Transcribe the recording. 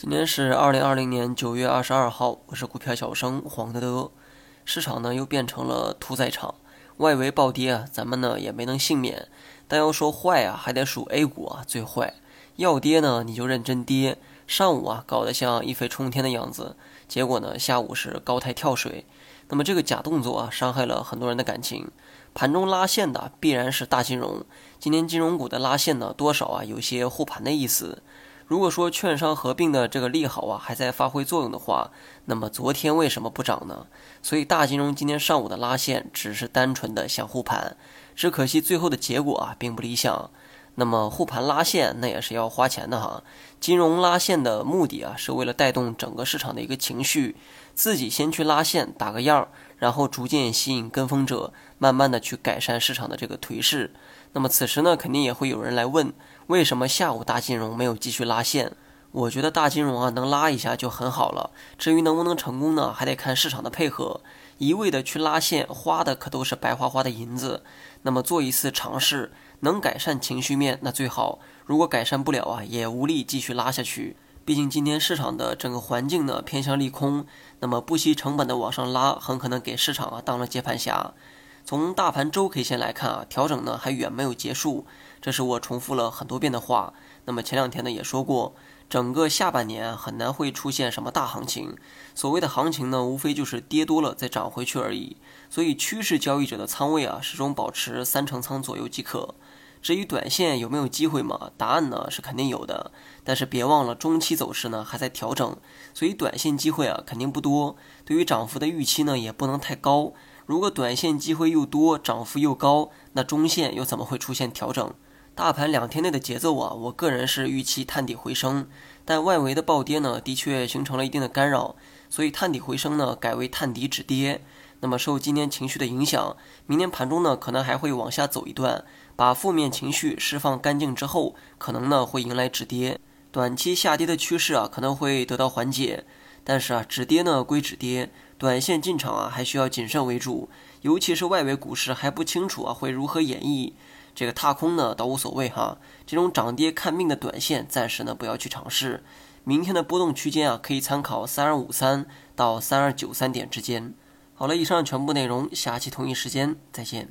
今天是二零二零年九月二十二号，我是股票小生黄德德。市场呢又变成了屠宰场，外围暴跌啊，咱们呢也没能幸免。但要说坏啊，还得数 A 股啊最坏。要跌呢你就认真跌，上午啊搞得像一飞冲天的样子，结果呢下午是高台跳水。那么这个假动作啊，伤害了很多人的感情。盘中拉线的必然是大金融，今天金融股的拉线呢，多少啊有些护盘的意思。如果说券商合并的这个利好啊还在发挥作用的话，那么昨天为什么不涨呢？所以大金融今天上午的拉线只是单纯的想护盘，只可惜最后的结果啊并不理想。那么护盘拉线那也是要花钱的哈。金融拉线的目的啊是为了带动整个市场的一个情绪，自己先去拉线打个样儿，然后逐渐吸引跟风者，慢慢的去改善市场的这个颓势。那么此时呢，肯定也会有人来问。为什么下午大金融没有继续拉线？我觉得大金融啊能拉一下就很好了。至于能不能成功呢，还得看市场的配合。一味的去拉线，花的可都是白花花的银子。那么做一次尝试，能改善情绪面那最好。如果改善不了啊，也无力继续拉下去。毕竟今天市场的整个环境呢偏向利空，那么不惜成本的往上拉，很可能给市场啊当了接盘侠。从大盘周 K 线来看啊，调整呢还远没有结束。这是我重复了很多遍的话。那么前两天呢也说过，整个下半年很难会出现什么大行情。所谓的行情呢，无非就是跌多了再涨回去而已。所以趋势交易者的仓位啊，始终保持三成仓左右即可。至于短线有没有机会嘛？答案呢是肯定有的。但是别忘了中期走势呢还在调整，所以短线机会啊肯定不多。对于涨幅的预期呢也不能太高。如果短线机会又多，涨幅又高，那中线又怎么会出现调整？大盘两天内的节奏啊，我个人是预期探底回升，但外围的暴跌呢，的确形成了一定的干扰，所以探底回升呢，改为探底止跌。那么受今天情绪的影响，明天盘中呢，可能还会往下走一段，把负面情绪释放干净之后，可能呢会迎来止跌，短期下跌的趋势啊，可能会得到缓解。但是啊，止跌呢归止跌，短线进场啊，还需要谨慎为主，尤其是外围股市还不清楚啊会如何演绎。这个踏空呢倒无所谓哈，这种涨跌看命的短线暂时呢不要去尝试。明天的波动区间啊可以参考三二五三到三二九三点之间。好了，以上全部内容，下期同一时间再见。